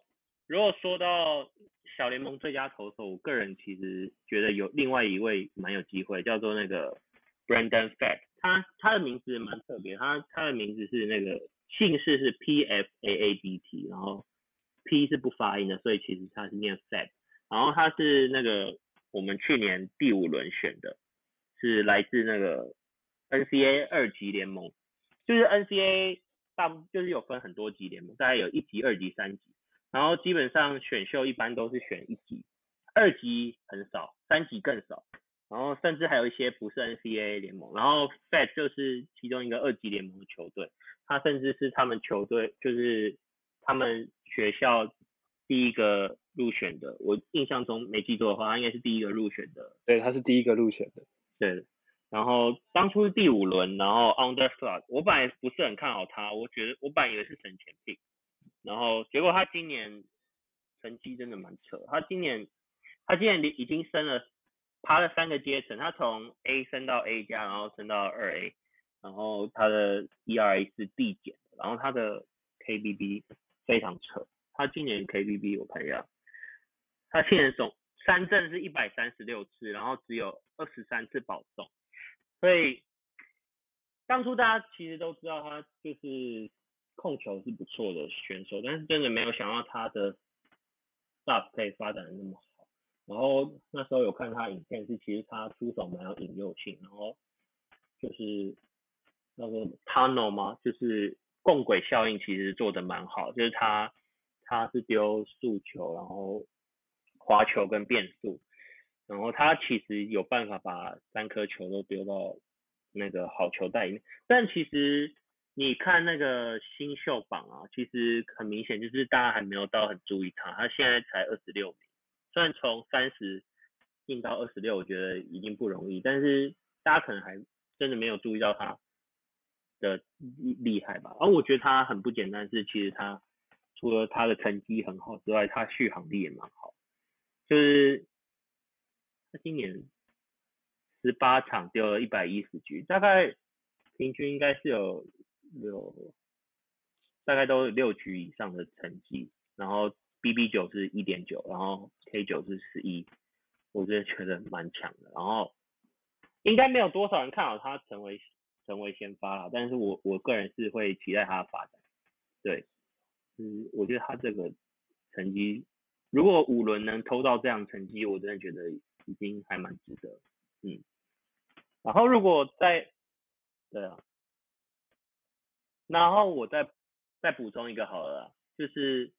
如果说到小联盟最佳投手，我个人其实觉得有另外一位蛮有机会，叫做那个 Brandon Fact，他他的名字蛮特别，他他的名字是那个姓氏是 P F A A B T，然后 P 是不发音的，所以其实他是念 Fact，然后他是那个我们去年第五轮选的，是来自那个 NCAA 二级联盟，就是 NCAA 大部就是有分很多级联盟，大概有一级、二级、三级，然后基本上选秀一般都是选一级，二级很少，三级更少，然后甚至还有一些不是 NCAA 联盟，然后 FED 就是其中一个二级联盟的球队，他甚至是他们球队就是他们学校第一个入选的，我印象中没记错的话，他应该是第一个入选的对，他是第一个入选的。对，然后当初是第五轮，然后 Underslot，我本来不是很看好他，我觉得我本来以为是省钱病然后结果他今年成绩真的蛮扯，他今年他今年已经升了爬了三个阶层，他从 A 升到 A 加，然后升到二 A，然后他的 ERA 是递减，然后他的 KBB 非常扯，他今年 KBB 我看一下，他今年总三振是一百三十六次，然后只有二十三次保送，所以当初大家其实都知道他就是控球是不错的选手，但是真的没有想到他的 stuff 可以发展的那么好。然后那时候有看他影片，是其实他出手蛮有引诱性，然后就是那个 tunnel 吗？就是共轨效应其实做的蛮好，就是他他是丢速球，然后滑球跟变速，然后他其实有办法把三颗球都丢到那个好球袋里面，但其实你看那个新秀榜啊，其实很明显就是大家还没有到很注意他，他现在才二十六名，虽然从三十进到二十六，我觉得已经不容易，但是大家可能还真的没有注意到他的厉厉害吧。而我觉得他很不简单，是其实他除了他的成绩很好之外，他续航力也蛮好。就是他今年十八场丢了一百一十局，大概平均应该是有有，大概都有六局以上的成绩。然后 BB 九是一点九，然后 K 九是十一，我真的觉得蛮强的。然后应该没有多少人看好他成为成为先发了，但是我我个人是会期待他的发展。对，嗯，我觉得他这个成绩。如果五轮能偷到这样成绩，我真的觉得已经还蛮值得，嗯。然后如果再，对啊，然后我再再补充一个好了，就是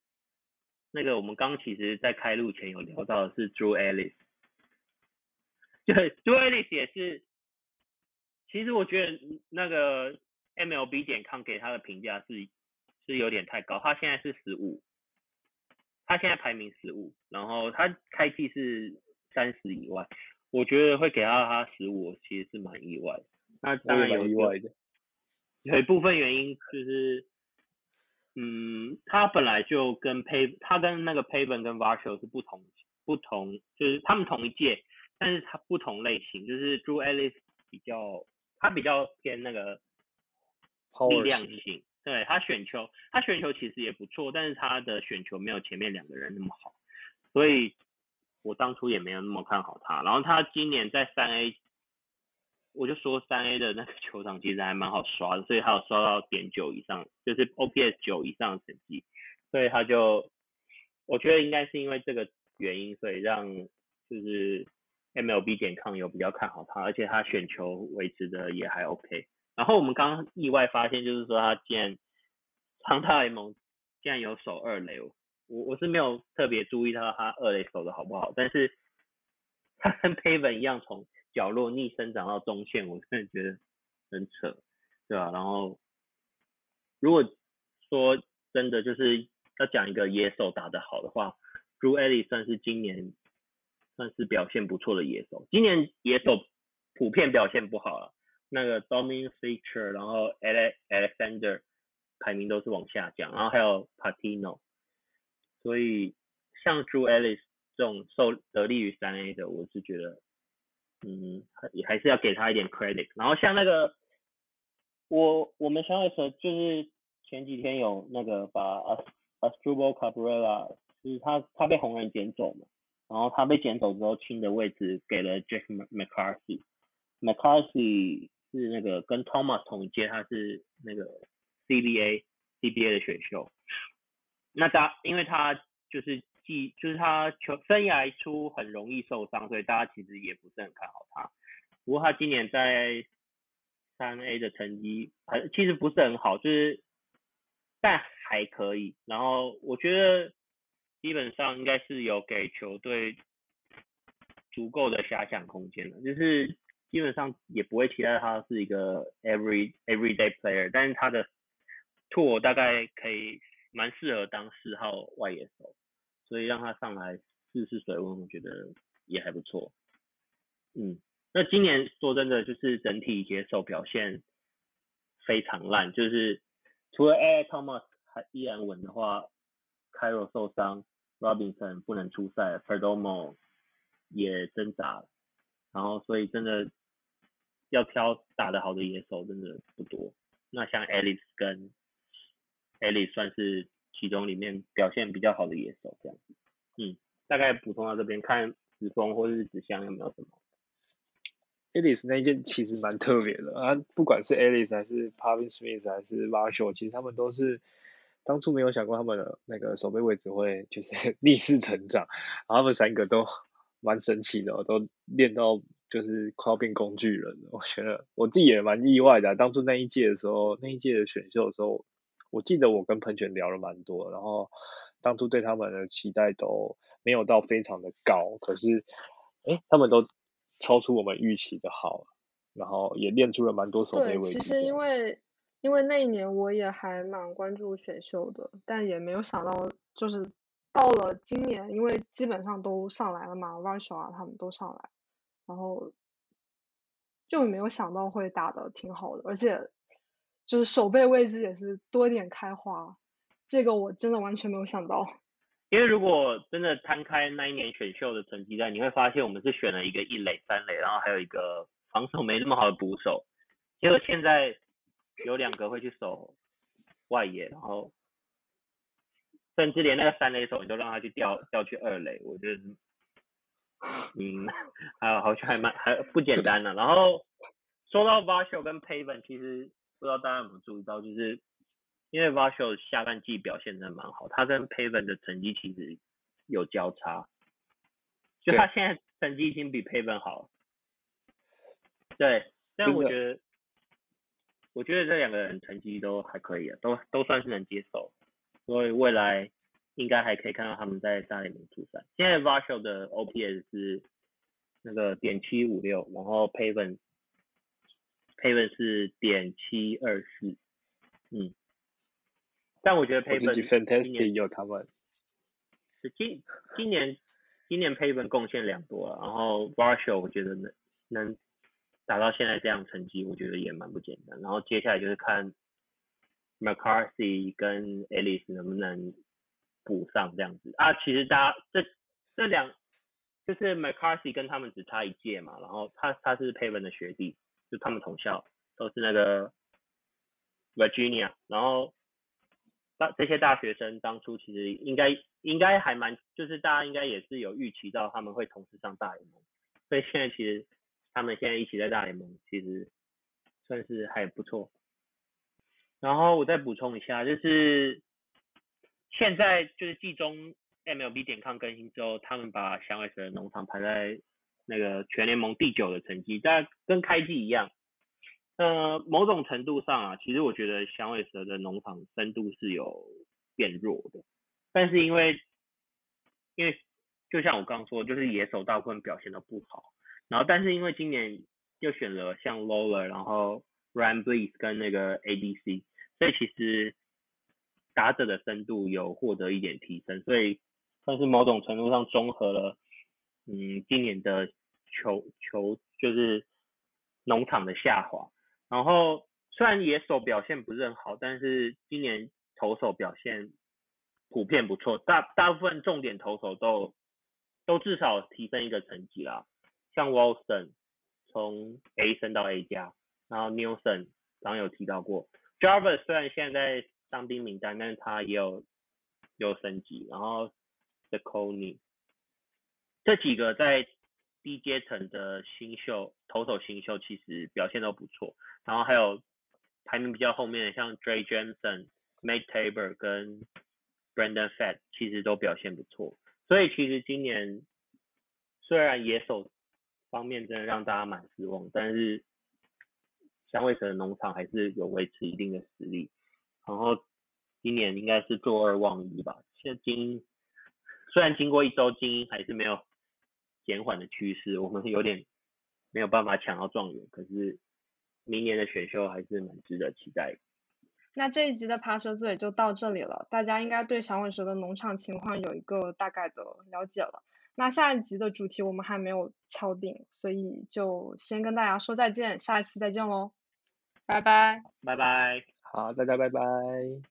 那个我们刚其实在开录前有聊到的是 Drew Ellis，对，Drew Ellis 也是，其实我觉得那个 MLB 点 com 给他的评价是是有点太高，他现在是十五。他现在排名十五，然后他开季是三十以外，我觉得会给到他十五，其实是蛮意外的。那当然有意外的，有一部分原因就是，嗯，他本来就跟 Pay，他跟那个 Payton 跟 Varsho 是不同不同，就是他们同一届，但是他不同类型，就是 Drew Ellis 比较，他比较偏那个力量型。对他选球，他选球其实也不错，但是他的选球没有前面两个人那么好，所以我当初也没有那么看好他。然后他今年在三 A，我就说三 A 的那个球场其实还蛮好刷的，所以他有刷到点九以上，就是 OPS 九以上的成绩，所以他就我觉得应该是因为这个原因，所以让就是 MLB 点抗有比较看好他，而且他选球维持的也还 OK。然后我们刚意外发现，就是说他竟然长大联盟竟然有守二垒，我我是没有特别注意到他二垒守的好不好，但是 [laughs] 他跟 Pavin 一样从角落逆生长到中线，我真的觉得很扯，对吧？然后如果说真的就是要讲一个野手打得好的话 Drew Ellis 算是今年算是表现不错的野手。今年野手普遍表现不好了，那个 Dominic Fisher，然后 Alex Alexander 排名都是往下降，然后还有 Patino，所以像 Drew Ellis 这种受得力于三 A 的，我是觉得，嗯，也还是要给他一点 credit。然后像那个我我们小野蛇就是前几天有那个把 Astrubal Cabrera，就是他他被红人捡走嘛，然后他被捡走之后，清的位置给了 Jack McCarthy，McCarthy 是那个跟 Thomas 同一届，他是那个 CBA CBA 的选秀，那他因为他就是既就是他球生涯初很容易受伤，所以大家其实也不是很看好他。不过他今年在三 A 的成绩很其实不是很好，就是但还可以。然后我觉得基本上应该是有给球队足够的遐想空间的，就是基本上也不会期待他是一个 every everyday player，但是他的 tour 大概可以蛮适合当四号外野手，所以让他上来试试水温，我觉得也还不错。嗯。那今年说真的，就是整体接手表现非常烂，就是除了 A. Thomas 还依然稳的话，Cairo 受伤，Robinson 不能出赛，Perdomo 也挣扎，然后所以真的要挑打得好的野手真的不多。那像 Alice 跟 Alice 算是其中里面表现比较好的野手这样子。嗯，大概补充到这边，看子峰或是子香有没有什么。Alice 那一件其实蛮特别的啊，不管是 Alice 还是 Pavin Smith 还是 Marshall，其实他们都是当初没有想过他们的那个守备位置会就是 [laughs] 逆势成长，然后他们三个都蛮神奇的，都练到就是快要变工具人了。我觉得我自己也蛮意外的，当初那一届的时候，那一届的选秀的时候，我记得我跟喷泉聊了蛮多，然后当初对他们的期待都没有到非常的高，可是哎，他们都。超出我们预期的好，然后也练出了蛮多手背位。对，其实因为因为那一年我也还蛮关注选秀的，但也没有想到就是到了今年，因为基本上都上来了嘛 r u s h 啊他们都上来，然后就没有想到会打的挺好的，而且就是手背位置也是多点开花，这个我真的完全没有想到。[laughs] 因为如果真的摊开那一年选秀的成绩单，你会发现我们是选了一个一垒、三垒，然后还有一个防守没那么好的捕手。结果现在有两个会去守外野，然后甚至连那个三垒手你都让他去调调去二垒，我觉得，嗯，还有好像还蛮还不简单的。然后说到 Vasho 跟 Paven，其实不知道大家有没有注意到，就是。因为 Varsho 下半季表现的蛮好，他跟 Paven 的成绩其实有交叉，就他现在成绩已经比 Paven 好。对，但我觉得，我觉得这两个人成绩都还可以啊，都都算是能接受，所以未来应该还可以看到他们在大联盟出赛。现在 Varsho 的 OPS 是那个点七五六，然后 Paven Paven 是点七二四，嗯。但我觉得 Paven 今年有他们，今今年今年 Paven 贡献良多了，然后 Varsho 我觉得能能达到现在这样成绩，我觉得也蛮不简单。然后接下来就是看 McCarthy 跟 Alice 能不能补上这样子啊。其实大家这这两就是 McCarthy 跟他们只差一届嘛，然后他他是 Paven 的学弟，就他们同校都是那个 Virginia，然后。大这些大学生当初其实应该应该还蛮，就是大家应该也是有预期到他们会同时上大联盟，所以现在其实他们现在一起在大联盟，其实算是还不错。然后我再补充一下，就是现在就是季中 MLB 点抗更新之后，他们把响尾蛇农场排在那个全联盟第九的成绩，但跟开季一样。呃，某种程度上啊，其实我觉得响尾蛇的农场深度是有变弱的，但是因为因为就像我刚刚说，就是野手大部分表现都不好，然后但是因为今年又选了像 Lower，然后 Ryan Blees 跟那个 ADC，所以其实打者的深度有获得一点提升，所以算是某种程度上综合了，嗯，今年的球球就是农场的下滑。然后虽然野手表现不是很好，但是今年投手表现普遍不错，大大部分重点投手都都至少提升一个层级啦。像 Wilson 从 A 升到 A 加，然后 Newson 刚有提到过，Jarvis 虽然现在在伤兵名单，但是他也有有升级，然后 The c o n y 这几个在低阶层的新秀投手新秀其实表现都不错，然后还有排名比较后面的像 Dre Jameson、Mate Tabor 跟 Brandon Fat 其实都表现不错，所以其实今年虽然野手方面真的让大家蛮失望，但是香味城的农场还是有维持一定的实力，然后今年应该是坐二望一吧。现在精虽然经过一周，精英还是没有减缓的趋势，我们有点没有办法抢到状元，可是明年的选秀还是蛮值得期待。那这一集的爬蛇嘴就到这里了，大家应该对响尾蛇的农场情况有一个大概的了解了。那下一集的主题我们还没有敲定，所以就先跟大家说再见，下一次再见喽，拜拜，拜拜，好，大家拜拜。